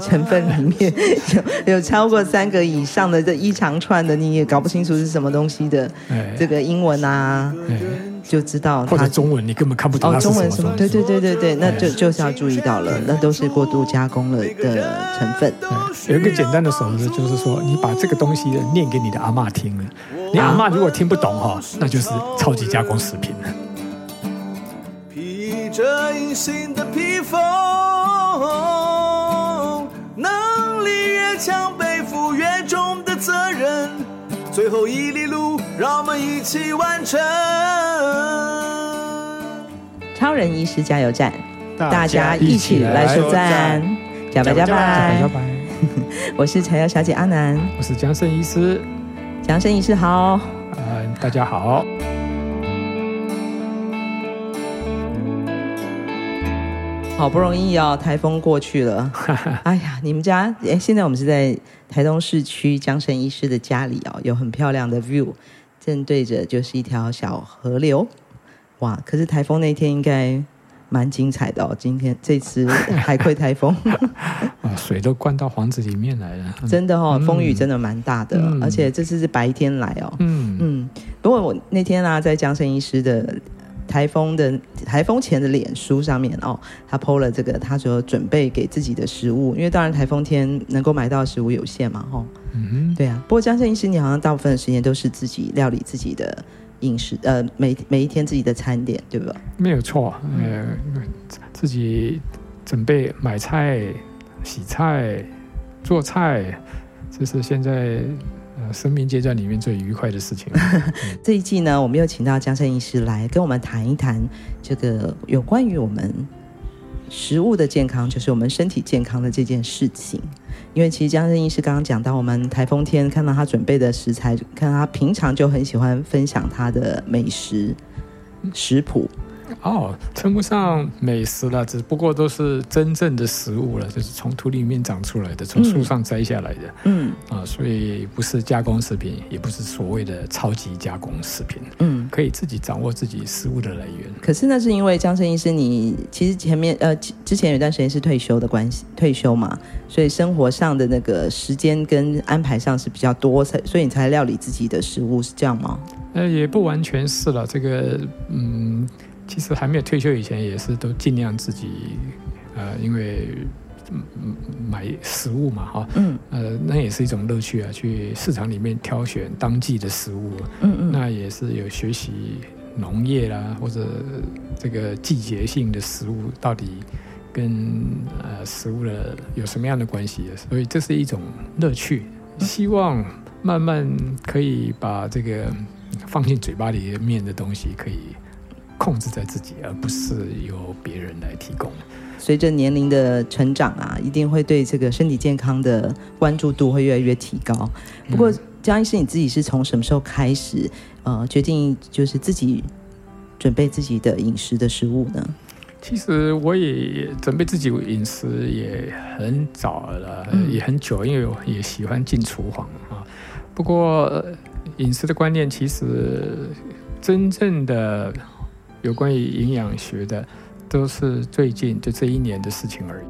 成分里面有有超过三个以上的这一长串的，你也搞不清楚是什么东西的，这个英文啊，就知道它或者中文你根本看不懂。哦，中文什么？对对对对对，那就就是要注意到了，那都是过度加工了的成分。有一个简单的手势，就是说你把这个东西念给你的阿嬷听了，你阿嬷如果听不懂哈，那就是超级加工食品了。披着隐形的披风，越强，背负越重的责任，最后一里路，让我们一起完成。超人医师加油站，大家一起来说赞，加白加白。我是柴油小姐阿南，我是江胜医师，江胜医师好，呃，大家好。好不容易哦，台风过去了。哎呀，你们家哎，现在我们是在台东市区江胜医师的家里哦，有很漂亮的 view，正对着就是一条小河流。哇，可是台风那天应该蛮精彩的哦。今天这次海葵台风，水都灌到房子里面来了。真的哦，风雨真的蛮大的，嗯、而且这次是白天来哦。嗯嗯，不过我那天啊，在江胜医师的。台风的台风前的脸书上面哦，他 PO 了这个，他说准备给自己的食物，因为当然台风天能够买到的食物有限嘛，吼、哦，嗯哼，对啊。不过江胜医师，你好像大部分的时间都是自己料理自己的饮食，呃，每每一天自己的餐点，对吧？没有错，呃，自己准备买菜、洗菜、做菜，这是现在。生命阶段里面最愉快的事情。这一季呢，我们又请到江胜医师来跟我们谈一谈这个有关于我们食物的健康，就是我们身体健康的这件事情。因为其实江胜医师刚刚讲到，我们台风天看到他准备的食材，看他平常就很喜欢分享他的美食食谱。哦，称不上美食了，只不过都是真正的食物了，就是从土里面长出来的，从树上摘下来的。嗯啊，所以不是加工食品，也不是所谓的超级加工食品。嗯，可以自己掌握自己食物的来源。可是那是因为江生医师，你其实前面呃之前有一段时间是退休的关系，退休嘛，所以生活上的那个时间跟安排上是比较多，才所以你才料理自己的食物，是这样吗？呃，也不完全是了，这个嗯。其实还没有退休以前，也是都尽量自己，呃，因为买食物嘛，哈，嗯，呃，那也是一种乐趣啊，去市场里面挑选当季的食物，嗯嗯，那也是有学习农业啦，或者这个季节性的食物到底跟呃食物的有什么样的关系，所以这是一种乐趣，希望慢慢可以把这个放进嘴巴里面的东西可以。控制在自己，而不是由别人来提供。随着年龄的成长啊，一定会对这个身体健康的关注度会越来越提高。不过，江医师，你自己是从什么时候开始，呃，决定就是自己准备自己的饮食的食物呢？其实我也准备自己饮食也很早了，嗯、也很久，因为我也喜欢进厨房啊。不过，饮食的观念其实真正的。有关于营养学的，都是最近就这一年的事情而已。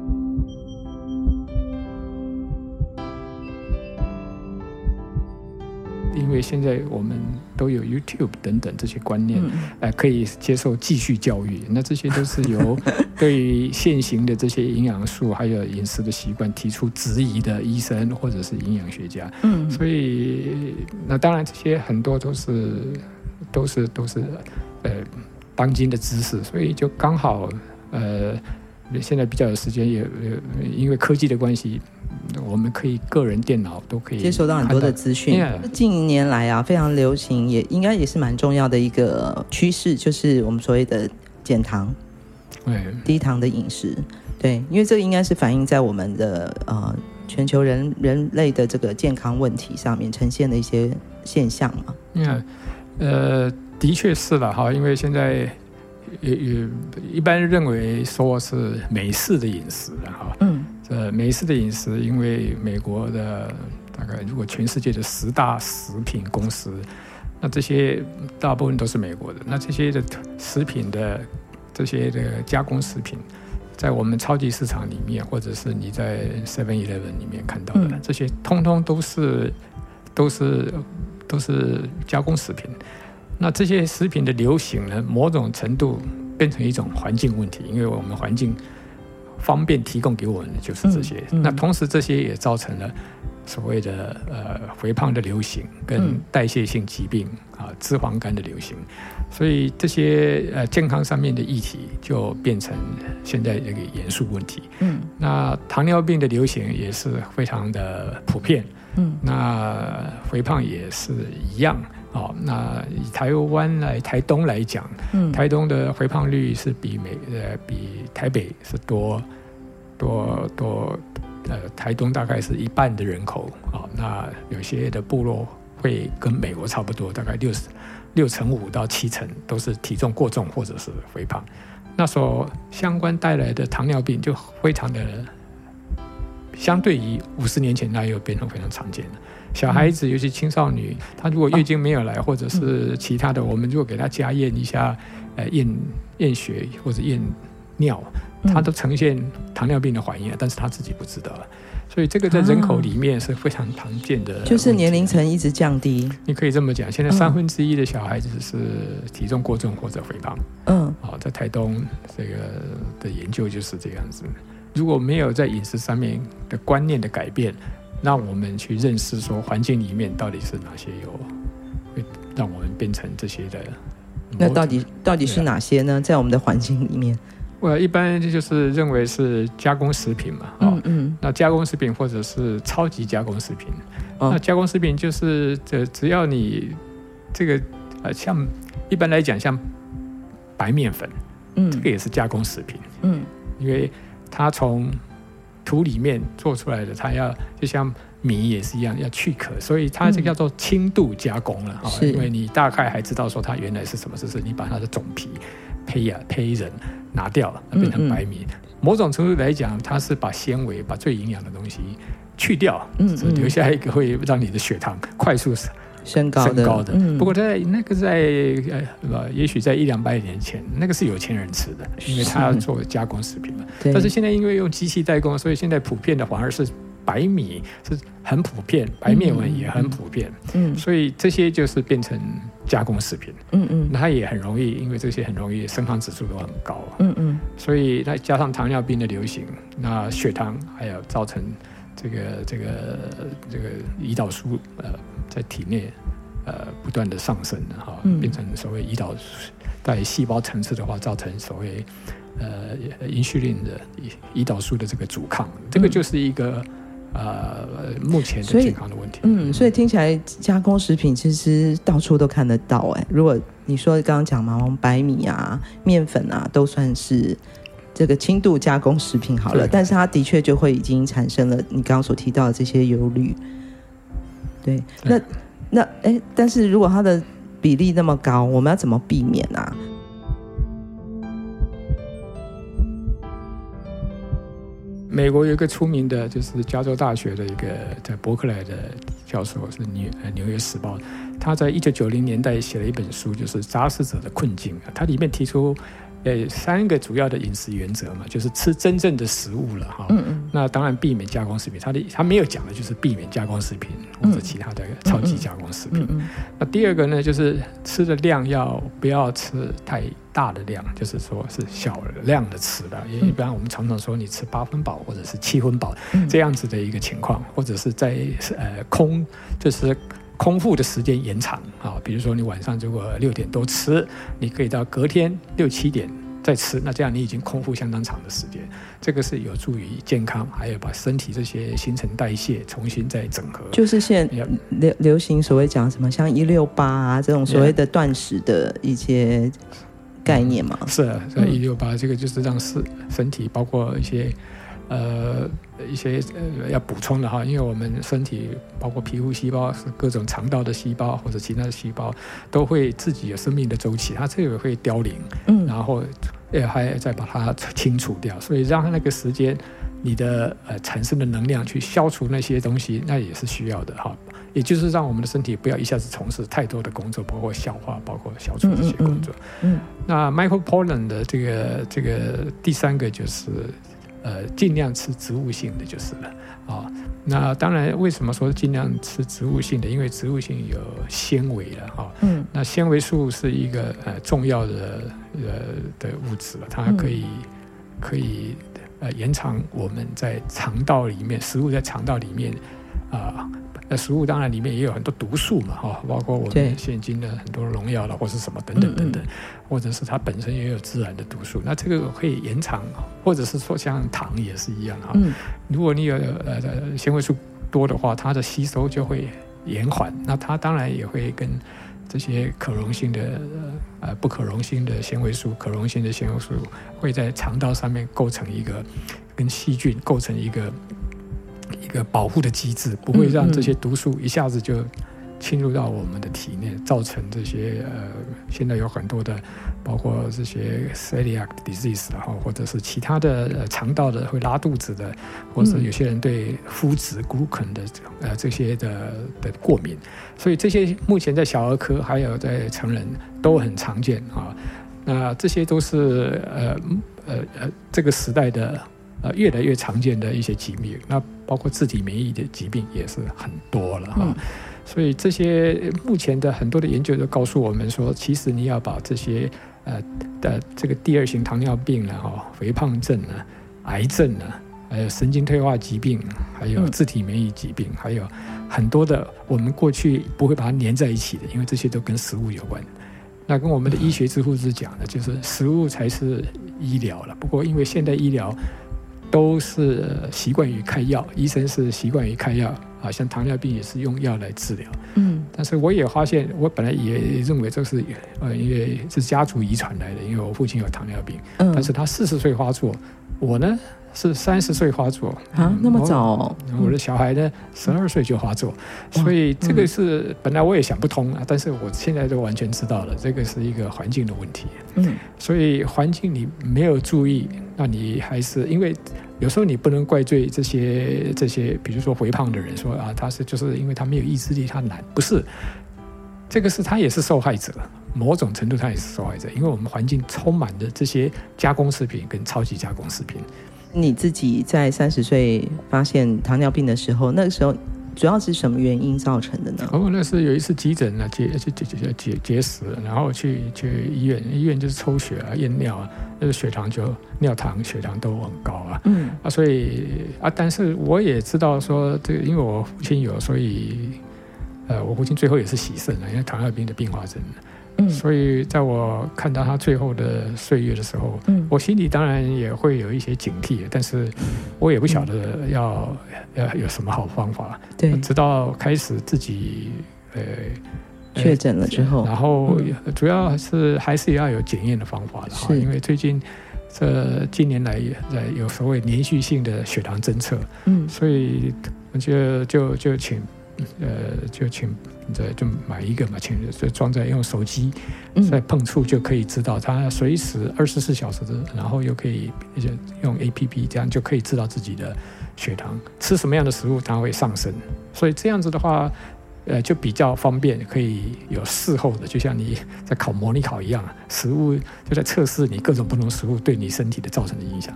因为现在我们都有 YouTube 等等这些观念，嗯呃、可以接受继续教育。那这些都是由 对于现行的这些营养素还有饮食的习惯提出质疑的医生或者是营养学家。嗯，所以那当然这些很多都是都是都是呃。当今的知识，所以就刚好，呃，现在比较有时间，也因为科技的关系，我们可以个人电脑都可以接收到很多的资讯。近年来啊，非常流行，也应该也是蛮重要的一个趋势，就是我们所谓的减糖，对，低糖的饮食，对，因为这个应该是反映在我们的呃全球人人类的这个健康问题上面呈现的一些现象嘛。嗯，呃。的确是了哈，因为现在也也一般认为说是美式的饮食哈，嗯，这美式的饮食，因为美国的大概如果全世界的十大食品公司，那这些大部分都是美国的，那这些的食品的这些的加工食品，在我们超级市场里面，或者是你在 Seven Eleven 里面看到的，嗯、这些通通都是都是都是加工食品。那这些食品的流行呢，某种程度变成一种环境问题，因为我们环境方便提供给我们的就是这些。嗯嗯、那同时，这些也造成了所谓的呃肥胖的流行，跟代谢性疾病、嗯、啊脂肪肝的流行。所以这些呃健康上面的议题就变成现在这个严肃问题。嗯，那糖尿病的流行也是非常的普遍。嗯，那肥胖也是一样。哦，那以台湾来台东来讲，嗯，台东的肥胖率是比美呃比台北是多多多呃台东大概是一半的人口啊。哦，那有些的部落会跟美国差不多，大概六十。六成五到七成都是体重过重或者是肥胖，那所相关带来的糖尿病就非常的，相对于五十年前那又变成非常常见的。小孩子尤其青少年，他如果月经没有来，或者是其他的，我们如果给他加验一下，呃，验验血或者验尿，他都呈现糖尿病的反应，但是他自己不知道。所以这个在人口里面是非常常见的，就是年龄层一直降低。你可以这么讲，现在三分之一的小孩子是体重过重或者肥胖。嗯，好，在台东这个的研究就是这样子。如果没有在饮食上面的观念的改变，让我们去认识说环境里面到底是哪些有会让我们变成这些的。那到底到底是哪些呢？在我们的环境里面？我一般就是认为是加工食品嘛，嗯嗯，那加工食品或者是超级加工食品，哦、那加工食品就是这只要你这个呃像一般来讲像白面粉，嗯，这个也是加工食品，嗯，因为它从土里面做出来的，它要就像米也是一样要去壳，所以它这叫做轻度加工了啊，嗯、因为你大概还知道说它原来是什么，就是你把它的种皮。胚啊，胚仁拿掉了，变成白米。嗯嗯、某种程度来讲，它是把纤维、把最营养的东西去掉，留下一个会让你的血糖快速升高的。嗯、不过在那个在呃，也许在一两百年前，那个是有钱人吃的，因为他要做加工食品嘛。是但是现在因为用机器代工，所以现在普遍的反而是。白米是很普遍，白面粉也很普遍，嗯，所以这些就是变成加工食品，嗯嗯，那它也很容易，因为这些很容易升糖指数都很高，嗯嗯，所以再加上糖尿病的流行，那血糖还有造成这个这个这个胰岛素呃在体内呃不断的上升哈，变成所谓胰岛在细胞层次的话，造成所谓呃阴虚令的胰岛素的这个阻抗，这个就是一个。呃，目前的健康的问题，嗯，所以听起来加工食品其实到处都看得到，哎，如果你说刚刚讲嘛，白米啊、面粉啊，都算是这个轻度加工食品好了，但是它的确就会已经产生了你刚刚所提到的这些忧虑。对，那那哎，但是如果它的比例那么高，我们要怎么避免啊？美国有一个出名的，就是加州大学的一个在伯克莱的教授，是纽纽约时报，他在一九九零年代写了一本书，就是《杂食者的困境》，他里面提出。呃，三个主要的饮食原则嘛，就是吃真正的食物了哈。嗯嗯。那当然避免加工食品，他的他没有讲的就是避免加工食品或者其他的超级加工食品。嗯嗯。那第二个呢，就是吃的量要不要吃太大的量，就是说是小量的吃的。因为一般我们常常说你吃八分饱或者是七分饱这样子的一个情况，或者是在呃空就是。空腹的时间延长啊，比如说你晚上如果六点多吃，你可以到隔天六七点再吃，那这样你已经空腹相当长的时间，这个是有助于健康，还有把身体这些新陈代谢重新再整合。就是现在流流行所谓讲什么像一六八啊这种所谓的断食的一些概念嘛？是啊，一六八这个就是让身身体包括一些。呃，一些呃要补充的哈，因为我们身体包括皮肤细胞、是各种肠道的细胞或者其他的细胞，都会自己有生命的周期，它这个会凋零，嗯，然后也还再把它清除掉，所以让它那个时间，你的呃产生的能量去消除那些东西，那也是需要的哈。也就是让我们的身体不要一下子从事太多的工作，包括消化、包括消除这些工作。嗯，嗯，嗯，那 Michael Pollan 的这个这个第三个就是，呃，尽量吃植物性的就是了啊。那当然，为什么说尽量吃植物性的？因为植物性有纤维了哈。嗯。那纤维素是一个呃重要的呃的物质了，它可以、嗯、可以呃延长我们在肠道里面食物在肠道里面啊。呃那食物当然里面也有很多毒素嘛，哈，包括我们现今的很多农药了，或是什么等等等等，或者是它本身也有自然的毒素。那这个可以延长，或者是说像糖也是一样哈。如果你有呃纤维素多的话，它的吸收就会延缓。那它当然也会跟这些可溶性的呃不可溶性的纤维素、可溶性的纤维素会在肠道上面构成一个跟细菌构成一个。一个保护的机制，不会让这些毒素一下子就侵入到我们的体内，造成这些呃，现在有很多的，包括这些 celiac disease 然后或者是其他的呃肠道的会拉肚子的，或者有些人对麸质 glucan 的呃这些的的过敏，所以这些目前在小儿科还有在成人都很常见啊。那这些都是呃呃呃这个时代的。呃，越来越常见的一些疾病，那包括自体免疫的疾病也是很多了哈。嗯、所以这些目前的很多的研究都告诉我们说，其实你要把这些呃的这个第二型糖尿病啊、哈肥胖症啊、癌症啊，还有神经退化疾病，还有自体免疫疾病，嗯、还有很多的我们过去不会把它连在一起的，因为这些都跟食物有关。那跟我们的医学之父是讲的，就是食物才是医疗了。不过因为现代医疗都是习惯于开药，医生是习惯于开药啊，像糖尿病也是用药来治疗。嗯，但是我也发现，我本来也认为这是呃，因为是家族遗传来的，因为我父亲有糖尿病，嗯，但是他四十岁发作，我呢是三十岁发作啊，那么早哦，我的小孩呢十二岁就发作，所以这个是本来我也想不通啊，但是我现在都完全知道了，这个是一个环境的问题。嗯，所以环境你没有注意。那你还是因为有时候你不能怪罪这些这些，比如说肥胖的人说啊，他是就是因为他没有意志力，他懒，不是，这个是他也是受害者，某种程度他也是受害者，因为我们环境充满的这些加工食品跟超级加工食品。你自己在三十岁发现糖尿病的时候，那个时候。主要是什么原因造成的呢？哦，那是有一次急诊啊，结结结结结石，然后去去医院，医院就是抽血啊、验尿啊，那个血糖就尿糖、血糖都很高啊。嗯啊，所以啊，但是我也知道说这个，因为我父亲有，所以呃，我父亲最后也是洗肾了，因为糖尿病的并发症。嗯，所以在我看到他最后的岁月的时候，嗯，我心里当然也会有一些警惕，但是我也不晓得要要有什么好方法。对，直到开始自己呃确诊了之后，然后主要是还是要有检验的方法的哈，因为最近这近年来在有所谓连续性的血糖侦测，嗯，所以就就就请呃就请。这，就买一个嘛，请就装在用手机在碰触就可以知道，它随时二十四小时的，然后又可以用 APP，这样就可以知道自己的血糖，吃什么样的食物它会上升，所以这样子的话，呃，就比较方便，可以有事后的，就像你在考模拟考一样，食物就在测试你各种不同食物对你身体的造成的影响，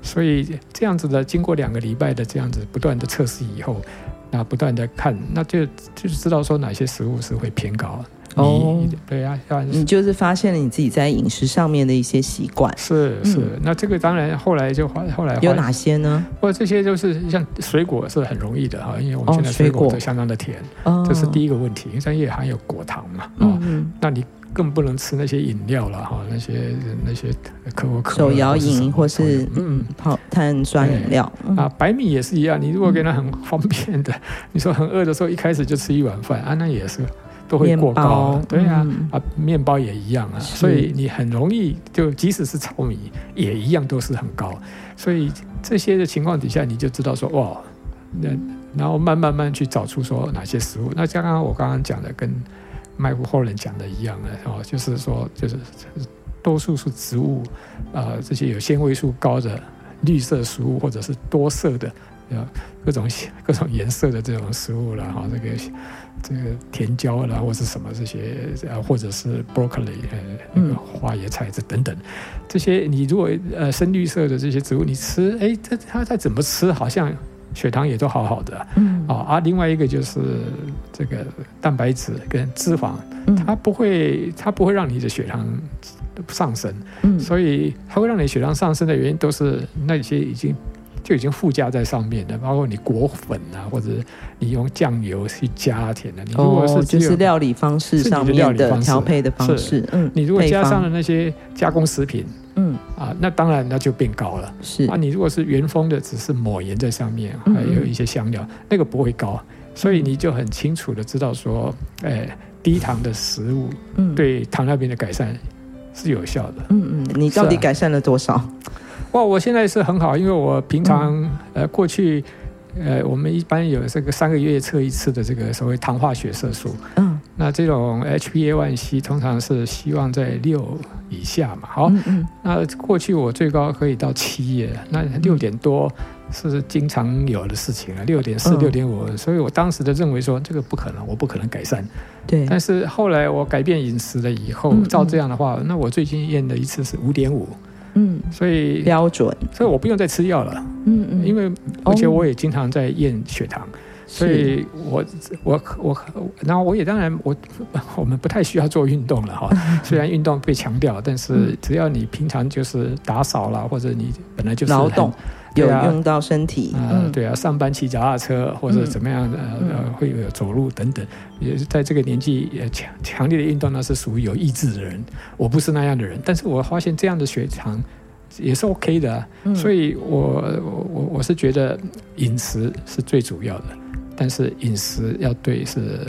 所以这样子的，经过两个礼拜的这样子不断的测试以后。那不断的看，那就就是知道说哪些食物是会偏高。哦，对呀、啊，你就是发现了你自己在饮食上面的一些习惯。是是，嗯、那这个当然后来就后来有哪些呢？或者这些就是像水果是很容易的哈，因为我们现在水果都相当的甜，哦、这是第一个问题，因为也含有果糖嘛。嗯嗯，那你。更不能吃那些饮料了哈，那些那些可口可乐、手摇饮或是嗯泡碳酸饮料啊，白米也是一样。你如果给他很方便的，你说很饿的时候一开始就吃一碗饭啊，那也是都会过高。对呀，啊，面包也一样啊，所以你很容易就即使是糙米也一样都是很高。所以这些的情况底下，你就知道说哇，那然后慢慢慢去找出说哪些食物。那像刚刚我刚刚讲的跟。麦克霍伦讲的一样的哦，就是说，就是多数是植物，啊、呃，这些有纤维素高的绿色食物或者是多色的，各种各种颜色的这种食物了哈，这个这个甜椒啦或是什么这些，或者是 broccoli 呃那个花椰菜这等等，这些你如果呃深绿色的这些植物你吃，哎，这它再怎么吃好像。血糖也都好好的，嗯，啊，另外一个就是这个蛋白质跟脂肪，它不会，它不会让你的血糖上升，嗯，所以它会让你血糖上升的原因都是那些已经就已经附加在上面的，包括你裹粉啊，或者你用酱油去加甜的，你如果是就是料理方式上面的调配的方式，嗯，你如果加上了那些加工食品。嗯啊，那当然那就变高了。是啊，你如果是原封的，只是抹盐在上面，还有一些香料，嗯嗯，那个不会高。所以你就很清楚的知道说，哎，低糖的食物对糖尿病的改善是有效的。嗯嗯，你到底改善了多少？哇，我现在是很好，因为我平常、嗯、呃过去呃我们一般有这个三个月测一次的这个所谓糖化血色素。嗯。那这种 HbA1c 通常是希望在六以下嘛，好，嗯嗯，那过去我最高可以到七耶，那六点多是经常有的事情啊，六点四、六点五，所以我当时的认为说这个不可能，我不可能改善。对，但是后来我改变饮食了以后，照这样的话，那我最近验的一次是五点五，嗯，所以标准，所以我不用再吃药了，嗯嗯，因为而且我也经常在验血糖。所以我我我，然后我也当然我我们不太需要做运动了哈。虽然运动被强调，但是只要你平常就是打扫了，或者你本来就是劳动，有用到身体啊，对啊，上班骑脚踏车或者怎么样的呃，会有走路等等，也是在这个年纪强强烈的运动，那是属于有意志的人。我不是那样的人，但是我发现这样的血糖也是 OK 的，所以我我我是觉得饮食是最主要的。但是饮食要对是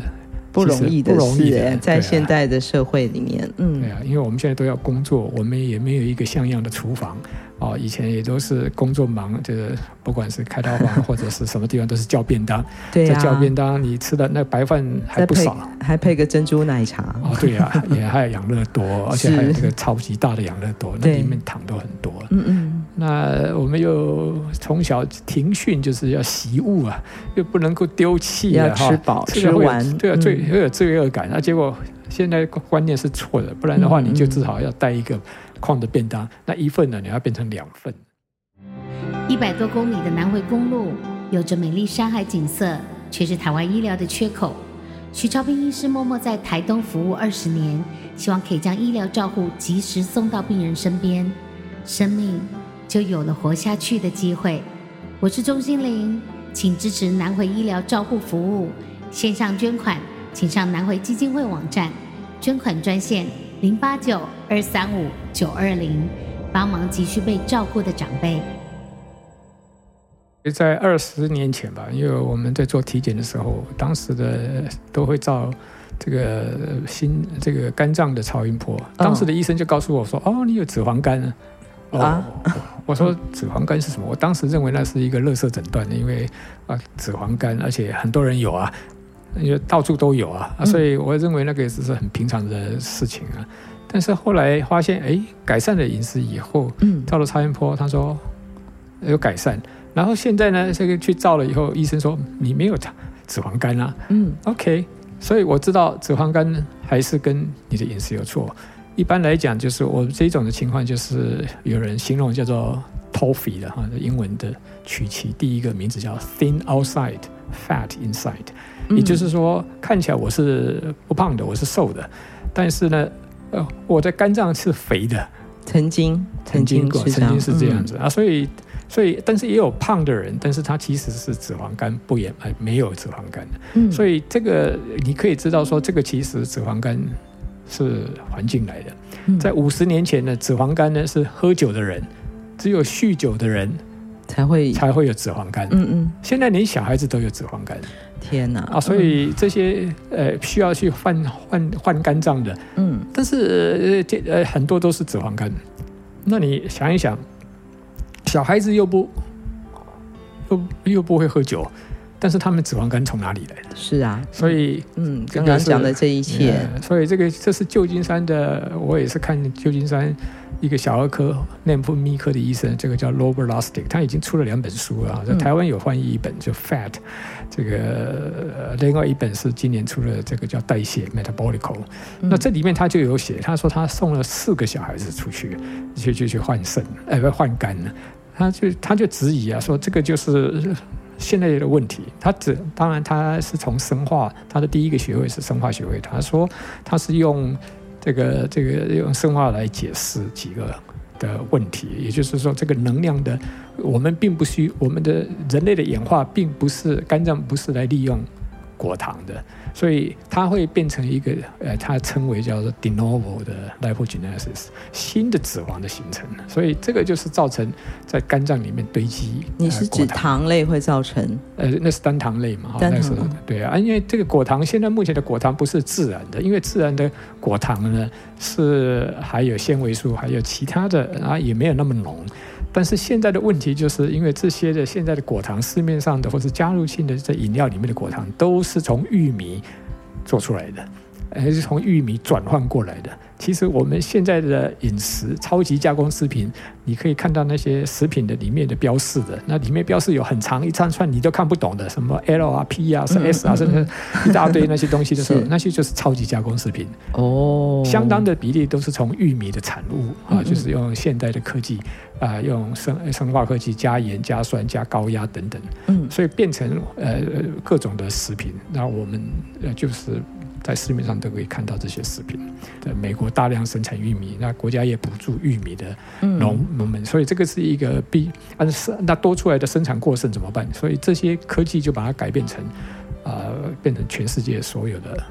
不容易的事，在现代的社会里面，嗯，对啊，因为我们现在都要工作，我们也没有一个像样的厨房。哦，以前也都是工作忙，就是不管是开刀房 或者是什么地方，都是叫便当。对呀、啊，叫便当，你吃的那白饭还不少，还配个珍珠奶茶。哦，对呀、啊，也还有养乐多，而且还有这个超级大的养乐多，那里面糖都很多。嗯嗯。那我们又从小停训就是要习物啊，又不能够丢弃啊，要吃饱吃完。对啊，罪会有罪恶感。那结果现在观念是错的，不然的话，你就至少要带一个。矿的便当，那一份呢？你要变成两份。一百多公里的南回公路，有着美丽山海景色，却是台湾医疗的缺口。许朝平医师默默在台东服务二十年，希望可以将医疗照护及时送到病人身边，生命就有了活下去的机会。我是钟心凌，请支持南回医疗照护服务，线上捐款，请上南回基金会网站，捐款专线。零八九二三五九二零，帮忙急需被照顾的长辈。在二十年前吧，因为我们在做体检的时候，当时的都会照这个心这个肝脏的超音波。当时的医生就告诉我说：“哦，你有脂肪肝啊。”啊，我说脂肪肝是什么？我当时认为那是一个垃圾诊断，因为啊脂肪肝，而且很多人有啊。因为到处都有啊，所以我认为那个只是很平常的事情啊。但是后来发现，哎，改善了饮食以后，嗯，照了超音波，他说有改善。然后现在呢，这个去照了以后，医生说你没有脂肪肝啊。嗯，OK，所以我知道脂肪肝还是跟你的饮食有错。一般来讲，就是我这种的情况，就是有人形容叫做 toffee 的哈，英文的曲奇第一个名字叫 Thin Outside, Fat Inside。也就是说，看起来我是不胖的，我是瘦的，但是呢，呃，我的肝脏是肥的。曾经，曾经过，曾经是这样子、嗯、啊，所以，所以，但是也有胖的人，但是他其实是脂肪肝，不也哎没有脂肪肝的。嗯，所以这个你可以知道说，这个其实脂肪肝是环境来的。嗯、在五十年前呢，脂肪肝呢是喝酒的人，只有酗酒的人才会才会有脂肪肝。嗯嗯，现在连小孩子都有脂肪肝。天哪！啊，所以这些呃需要去换换换肝脏的，嗯，但是呃呃很多都是脂肪肝。那你想一想，小孩子又不又又不会喝酒，但是他们脂肪肝从哪里来的？是啊，所以嗯，刚刚讲的这一切，所以这个这是旧金山的，我也是看旧金山一个小儿科内分泌科的医生，这个叫 Robert Lustig，他已经出了两本书了，在台湾有翻译一本，就 Fat，这个另外一本是今年出了这个叫代谢 Metabolical，那这里面他就有写，他说他送了四个小孩子出去，去去去换肾，哎不换肝。了，他就他就质疑啊，说这个就是现在的问题，他只当然他是从生化，他的第一个学位是生化学位，他说他是用。这个这个用生化来解释几个的问题，也就是说，这个能量的，我们并不需我们的人类的演化，并不是肝脏不是来利用果糖的。所以它会变成一个，呃，它称为叫做 de novo 的 lipogenesis，新的脂肪的形成。所以这个就是造成在肝脏里面堆积。你是指糖类会造成？呃，那是单糖类嘛？单糖。那是对啊，因为这个果糖现在目前的果糖不是自然的，因为自然的果糖呢是还有纤维素，还有其他的啊，也没有那么浓。但是现在的问题就是因为这些的现在的果糖，市面上的或者加入性的在饮料里面的果糖，都是从玉米做出来的。还是从玉米转换过来的。其实我们现在的饮食，超级加工食品，你可以看到那些食品的里面的标示的，那里面标示有很长一串串你都看不懂的，什么 L 啊、P 啊、是 S 啊，甚至一大堆那些东西的时候，那些就是超级加工食品。哦，相当的比例都是从玉米的产物啊，就是用现代的科技啊，用生生化科技加盐、加酸、加高压等等，嗯，所以变成呃各种的食品。那我们呃就是。在市面上都可以看到这些食品。在美国大量生产玉米，那国家也补助玉米的农农们，所以这个是一个必，但是那多出来的生产过剩怎么办？所以这些科技就把它改变成，呃，变成全世界所有的。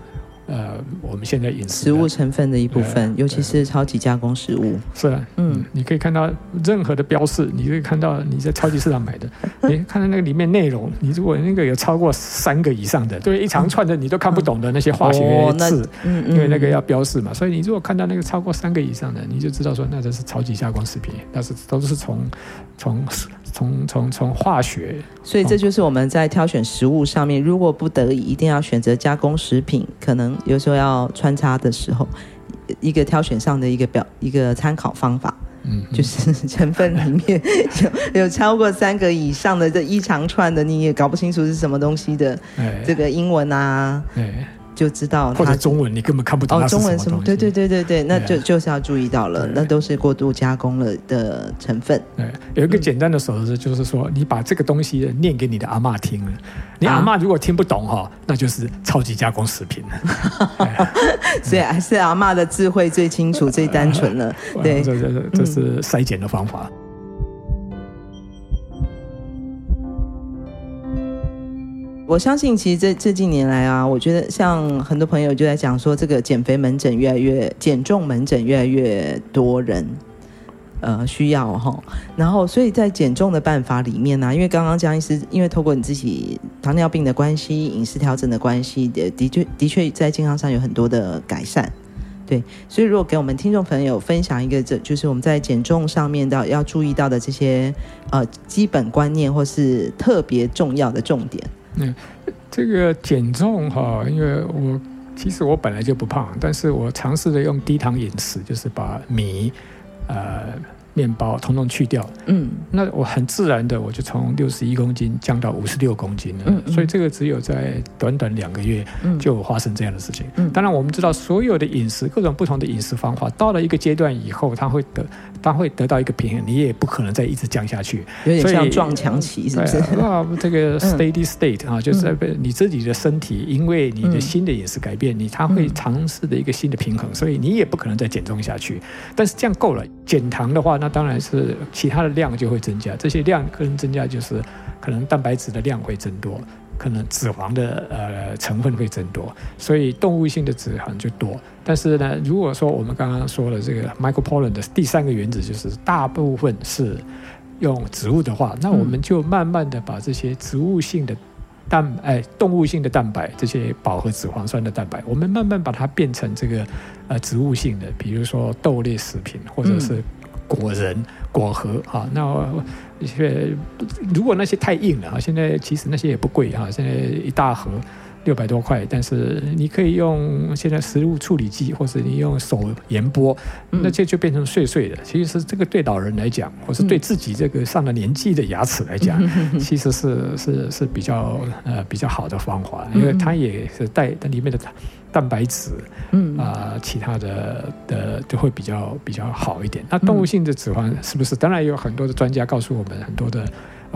呃，我们现在饮食食物成分的一部分，尤其是超级加工食物。是啊，嗯，你可以看到任何的标示，你可以看到你在超级市场买的，你看到那个里面内容，你如果那个有超过三个以上的，对一长串的你都看不懂的那些化学字，因为那个要标示嘛，所以你如果看到那个超过三个以上的，你就知道说那这是超级加工食品，那是都是从从。从从从化学，所以这就是我们在挑选食物上面，如果不得已一定要选择加工食品，可能有时候要穿插的时候，一个挑选上的一个表一个参考方法，嗯，就是 成分里面有有超过三个以上的这一长串的，你也搞不清楚是什么东西的，这个英文啊，就知道，或者中文你根本看不懂。哦，中文什么？对对对对对，那就就是要注意到了，那都是过度加工了的成分。对，有一个简单的手势，就是说你把这个东西念给你的阿嬷听了，你阿嬷如果听不懂哈，那就是超级加工食品了。所以还是阿嬷的智慧最清楚、最单纯了。对，这这这是筛检的方法。我相信，其实这这近年来啊，我觉得像很多朋友就在讲说，这个减肥门诊越来越减重门诊越来越多人呃需要哈。然后，所以在减重的办法里面呢、因为刚刚江医师，因为透过你自己糖尿病的关系、饮食调整的关系，的的确的确在健康上有很多的改善。对，所以如果给我们听众朋友分享一个，这就是我们在减重上面的要注意到的这些呃基本观念，或是特别重要的重点。嗯，这个减重哈，因为我其实我本来就不胖，但是我尝试着用低糖饮食，就是把米，呃。面包统统去掉，嗯，那我很自然的我就从六十一公斤降到五十六公斤了，嗯，嗯，所以这个只有在短短两个月就发生这样的事情。嗯，当然我们知道所有的饮食，各种不同的饮食方法，到了一个阶段以后，它会得，它会得到一个平衡，你也不可能再一直降下去，有点像撞墙期，是不是？啊，这个 steady state 啊，就是你自己的身体，因为你的新的饮食改变，你它会尝试的一个新的平衡，所以你也不可能再减重下去。但是这样够了，减糖的话，那当然是其他的量就会增加，这些量可能增加，就是可能蛋白质的量会增多，可能脂肪的呃成分会增多，所以动物性的脂肪就多。但是呢，如果说我们刚刚说了这个 Michael Pollan 的第三个原则，就是大部分是用植物的话，那我们就慢慢的把这些植物性的蛋哎动物性的蛋白，这些饱和脂肪酸的蛋白，我们慢慢把它变成这个呃植物性的，比如说豆类食品或者是。果仁、果核啊，那些如果那些太硬了啊，现在其实那些也不贵哈，现在一大盒六百多块，但是你可以用现在食物处理机，或者你用手研剥，那这就变成碎碎的。其实这个对老人来讲，或是对自己这个上了年纪的牙齿来讲，其实是是是比较呃比较好的方法，因为它也是带它里面的蛋白质，嗯啊、呃，其他的的都会比较比较好一点。那动物性的脂肪是不是？当然有很多的专家告诉我们很多的。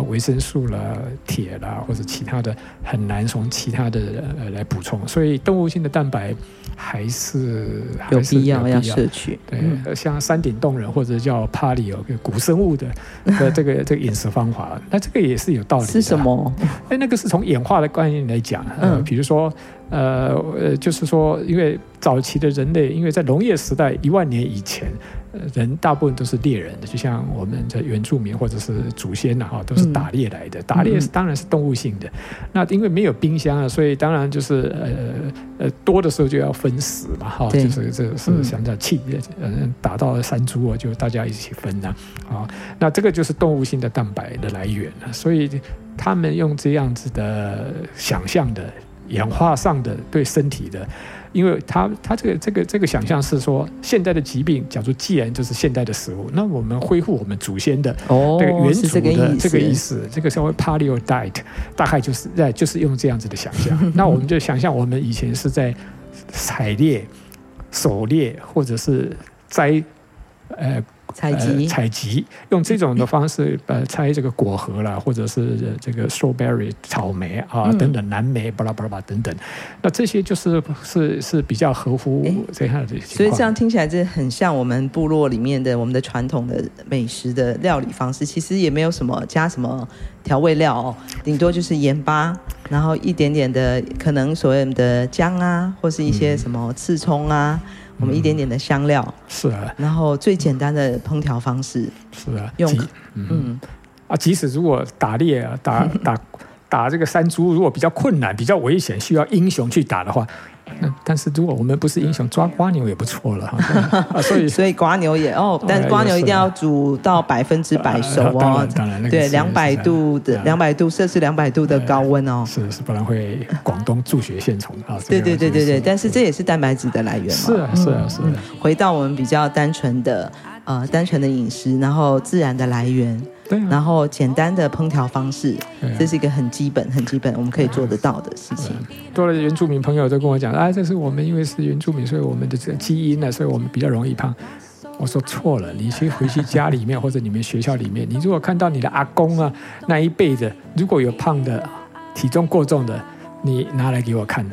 维生素啦、铁啦，或者其他的很难从其他的呃来补充，所以动物性的蛋白还是有必要要摄取。对，嗯、像山顶洞人或者叫 Paleo 古生物的 的这个这个饮食方法，那这个也是有道理的。是什么？哎，那个是从演化的观念来讲，呃，比如说呃呃，就是说，因为早期的人类，因为在农业时代一万年以前。人大部分都是猎人的，就像我们的原住民或者是祖先呐，哈，都是打猎来的。嗯、打猎是当然是动物性的。嗯、那因为没有冰箱啊，所以当然就是呃呃多的时候就要分食嘛，哈，就是这个是想叫气，嗯，打到山猪啊，就大家一起分呐，啊，那这个就是动物性的蛋白的来源了。所以他们用这样子的想象的演化上的对身体的。因为他他这个这个这个想象是说，现代的疾病，假如既然就是现代的食物，那我们恢复我们祖先的这个原祖的这个意思，这个稍微 paleo diet，大概就是在就是用这样子的想象。那我们就想象我们以前是在采猎、狩猎或者是摘，呃。采集、采集，用这种的方式，呃，采这个果核啦，或者是这个 strawberry 草莓啊等等，蓝莓巴拉巴拉巴等等，那这些就是是是比较合乎这样的情况。所以这样听起来，这很像我们部落里面的我们的传统的美食的料理方式，其实也没有什么加什么调味料哦，顶多就是盐巴，然后一点点的可能所谓的姜啊，或是一些什么刺葱啊。嗯我们一点点的香料、嗯、是啊，然后最简单的烹调方式是啊，用嗯，嗯。啊，即使如果打猎啊，打 打打这个山猪，如果比较困难、比较危险，需要英雄去打的话。但是如果我们不是英雄，抓瓜牛也不错了哈。所以 所以瓜牛也哦，但是蜗牛一定要煮到百分之百熟哦。当然，对，两百度的两百度摄氏两百度的高温哦。是是，不然会广东助血线虫啊。对对对对对，但是这也是蛋白质的来源嘛。是啊是啊是啊。回到我们比较单纯的呃单纯的饮食，然后自然的来源。然后简单的烹调方式，这是一个很基本、很基本，我们可以做得到的事情。多了原住民朋友都跟我讲，啊，这是我们因为是原住民，所以我们的这个基因呢，所以我们比较容易胖。我说错了，你去回去家里面或者你们学校里面，你如果看到你的阿公啊那一辈的，如果有胖的、体重过重的，你拿来给我看。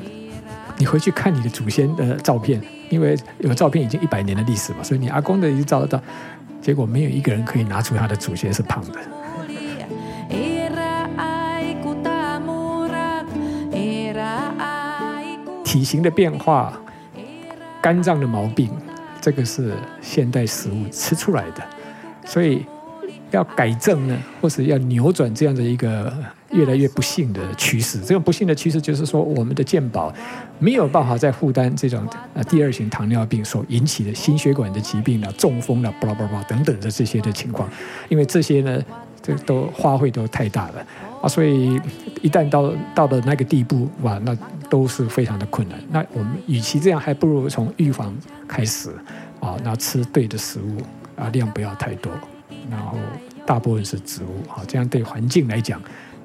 你回去看你的祖先的照片，因为有照片已经一百年的历史嘛，所以你阿公的已经照得到。结果没有一个人可以拿出他的祖先是胖的。体型的变化、肝脏的毛病，这个是现代食物吃出来的，所以要改正呢，或是要扭转这样的一个。越来越不幸的趋势，这种不幸的趋势就是说，我们的健保没有办法再负担这种呃第二型糖尿病所引起的心血管的疾病了、中风了、巴拉巴拉等等的这些的情况，因为这些呢，这都花费都太大了啊，所以一旦到到了那个地步，哇，那都是非常的困难。那我们与其这样，还不如从预防开始啊，那吃对的食物啊，量不要太多，然后大部分是植物，好，这样对环境来讲。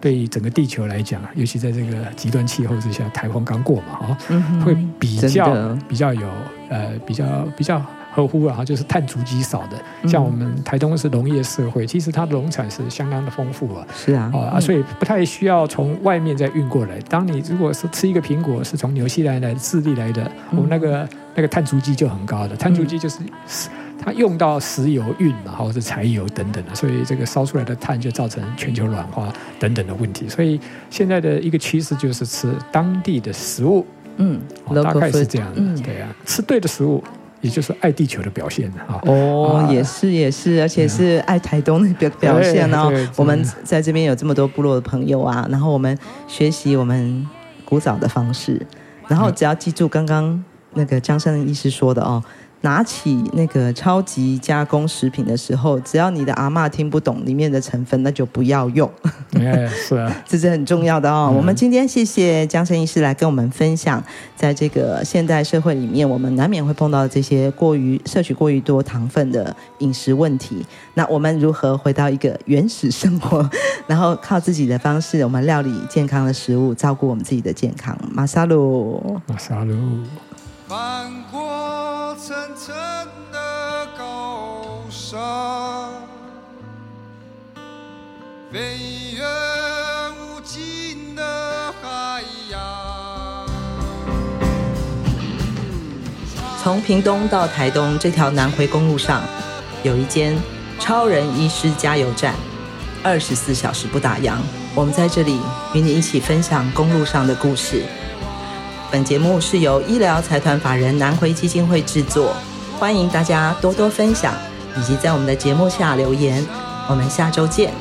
对整个地球来讲，尤其在这个极端气候之下，台风刚过嘛，哈、嗯，会比较比较有呃比较比较合乎啊，就是碳足迹少的。像我们台东是农业社会，其实它的农产是相当的丰富啊。是啊，啊，所以不太需要从外面再运过来。当你如果是吃一个苹果是从纽西兰来、智利来的，我们那个那个碳足迹就很高的，碳足迹就是。它用到石油运嘛，或者柴油等等的，所以这个烧出来的碳就造成全球暖化等等的问题。所以现在的一个趋势就是吃当地的食物，嗯，大概是这样的，嗯、对啊，吃对的食物，也就是爱地球的表现哈。哦，也是也是，而且是爱台东的表表现哦。我们在这边有这么多部落的朋友啊，然后我们学习我们古早的方式，然后只要记住刚刚那个姜生医师说的哦。拿起那个超级加工食品的时候，只要你的阿妈听不懂里面的成分，那就不要用。哎，是啊，这是很重要的哦。嗯、我们今天谢谢江生医师来跟我们分享，在这个现代社会里面，我们难免会碰到这些过于摄取过于多糖分的饮食问题。那我们如何回到一个原始生活，然后靠自己的方式，我们料理健康的食物，照顾我们自己的健康？马萨鲁，马萨鲁。翻过层层的高山，飞越无尽的海洋。从屏东到台东这条南回公路上，有一间超人医师加油站，二十四小时不打烊。我们在这里与你一起分享公路上的故事。本节目是由医疗财团法人南回基金会制作，欢迎大家多多分享，以及在我们的节目下留言。我们下周见。